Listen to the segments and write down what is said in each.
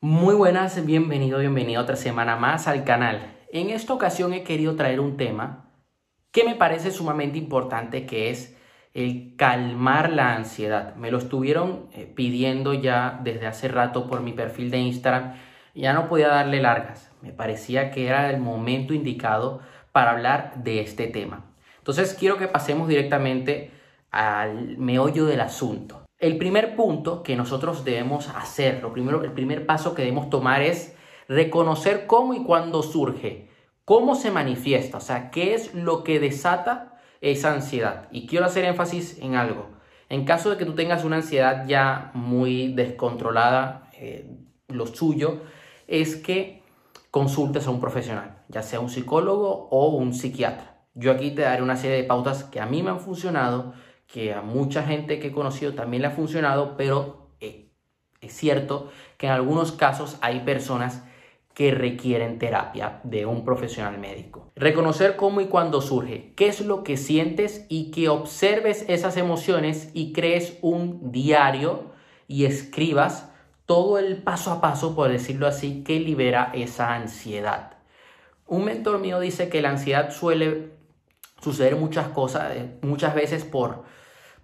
Muy buenas, bienvenido, bienvenido otra semana más al canal. En esta ocasión he querido traer un tema que me parece sumamente importante que es el calmar la ansiedad. Me lo estuvieron eh, pidiendo ya desde hace rato por mi perfil de Instagram. Ya no podía darle largas. Me parecía que era el momento indicado para hablar de este tema. Entonces quiero que pasemos directamente al meollo del asunto. El primer punto que nosotros debemos hacer, lo primero, el primer paso que debemos tomar es reconocer cómo y cuándo surge, cómo se manifiesta, o sea, qué es lo que desata esa ansiedad. Y quiero hacer énfasis en algo. En caso de que tú tengas una ansiedad ya muy descontrolada, eh, lo suyo es que consultes a un profesional, ya sea un psicólogo o un psiquiatra. Yo aquí te daré una serie de pautas que a mí me han funcionado que a mucha gente que he conocido también le ha funcionado, pero eh, es cierto que en algunos casos hay personas que requieren terapia de un profesional médico. Reconocer cómo y cuándo surge, qué es lo que sientes y que observes esas emociones y crees un diario y escribas todo el paso a paso, por decirlo así, que libera esa ansiedad. Un mentor mío dice que la ansiedad suele suceder muchas cosas, eh, muchas veces por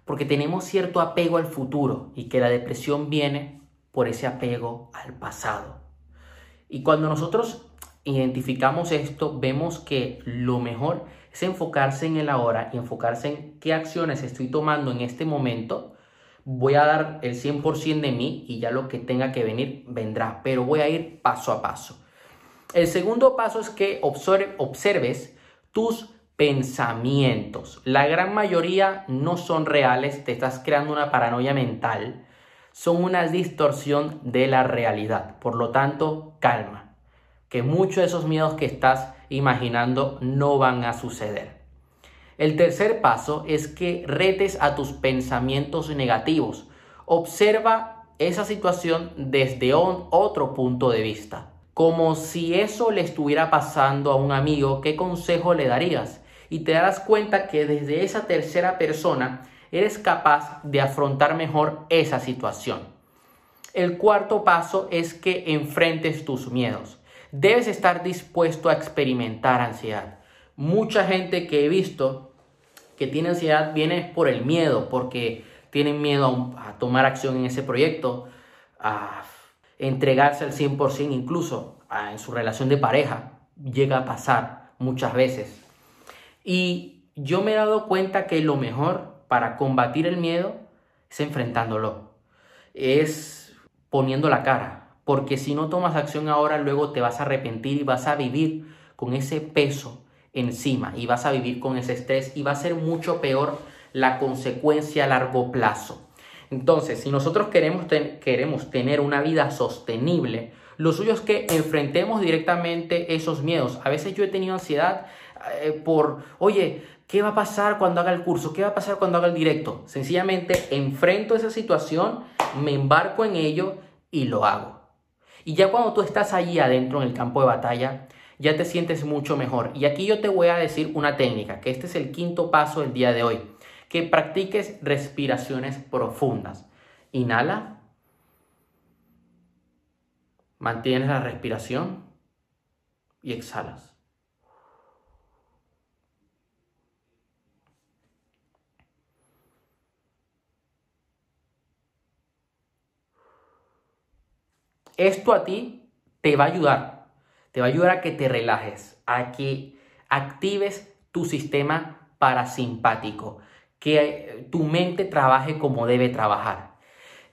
porque tenemos cierto apego al futuro y que la depresión viene por ese apego al pasado. Y cuando nosotros identificamos esto, vemos que lo mejor es enfocarse en el ahora y enfocarse en qué acciones estoy tomando en este momento. Voy a dar el 100% de mí y ya lo que tenga que venir vendrá, pero voy a ir paso a paso. El segundo paso es que observes tus pensamientos. La gran mayoría no son reales, te estás creando una paranoia mental, son una distorsión de la realidad. Por lo tanto, calma, que muchos de esos miedos que estás imaginando no van a suceder. El tercer paso es que retes a tus pensamientos negativos. Observa esa situación desde otro punto de vista. Como si eso le estuviera pasando a un amigo, ¿qué consejo le darías? Y te darás cuenta que desde esa tercera persona eres capaz de afrontar mejor esa situación. El cuarto paso es que enfrentes tus miedos. Debes estar dispuesto a experimentar ansiedad. Mucha gente que he visto que tiene ansiedad viene por el miedo, porque tienen miedo a, tomar acción en ese proyecto, a entregarse al 100% incluso en su relación de pareja. Llega a pasar muchas veces. Y yo me he dado cuenta que lo mejor para combatir el miedo es enfrentándolo, es poniendo la cara, porque si no tomas acción ahora, luego te vas a arrepentir y vas a vivir con ese peso encima y vas a vivir con ese estrés y va a ser mucho peor la consecuencia a largo plazo. Entonces, si nosotros queremos, queremos tener una vida sostenible, lo suyo es que enfrentemos directamente esos miedos. A veces yo he tenido ansiedad eh, por, oye, ¿qué va a pasar cuando haga el curso? ¿Qué va a pasar cuando haga el directo? Sencillamente enfrento esa situación, me embarco en ello y lo hago. Y ya cuando tú estás allí adentro en el campo de batalla, ya te sientes mucho mejor. Y aquí yo te voy a decir una técnica, que este es el quinto paso del día de hoy, que practiques respiraciones profundas. Inhala, mantienes la respiración y exhalas. Esto a ti te va a ayudar, te va a ayudar a que te relajes, a que actives tu sistema parasimpático, que tu mente trabaje como debe trabajar.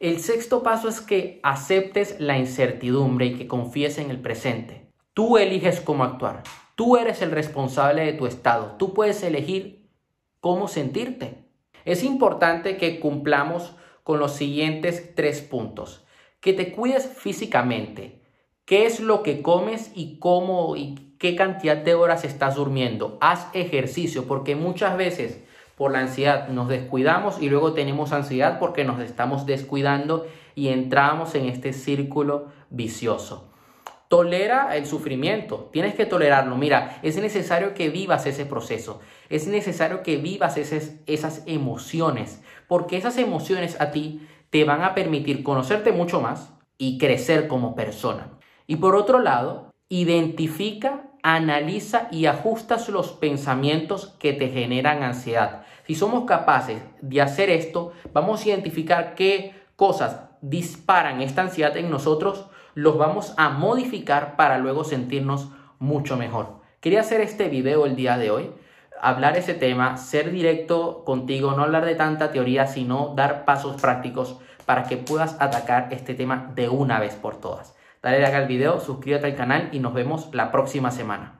El sexto paso es que aceptes la incertidumbre y que confíes en el presente. Tú eliges cómo actuar. Tú eres el responsable de tu estado. Tú puedes elegir cómo sentirte. Es importante que cumplamos con los siguientes tres puntos que te cuides físicamente. ¿Qué es lo que comes y cómo y qué cantidad de horas estás durmiendo? Haz ejercicio porque muchas veces por la ansiedad nos descuidamos y luego tenemos ansiedad porque nos estamos descuidando y entramos en este círculo vicioso. Tolera el sufrimiento, tienes que tolerarlo. Mira, es necesario que vivas ese proceso, es necesario que vivas esas, esas emociones, porque esas emociones a ti te van a permitir conocerte mucho más y crecer como persona. Y por otro lado, identifica, analiza y ajustas los pensamientos que te generan ansiedad. Si somos capaces de hacer esto, vamos a identificar qué cosas disparan esta ansiedad en nosotros, los vamos a modificar para luego sentirnos mucho mejor. Quería hacer este video el día de hoy, hablar ese tema, ser directo contigo, no hablar de tanta teoría, sino dar pasos prácticos para que puedas atacar este tema de una vez por todas. Dale like al video, suscríbete al canal y nos vemos la próxima semana.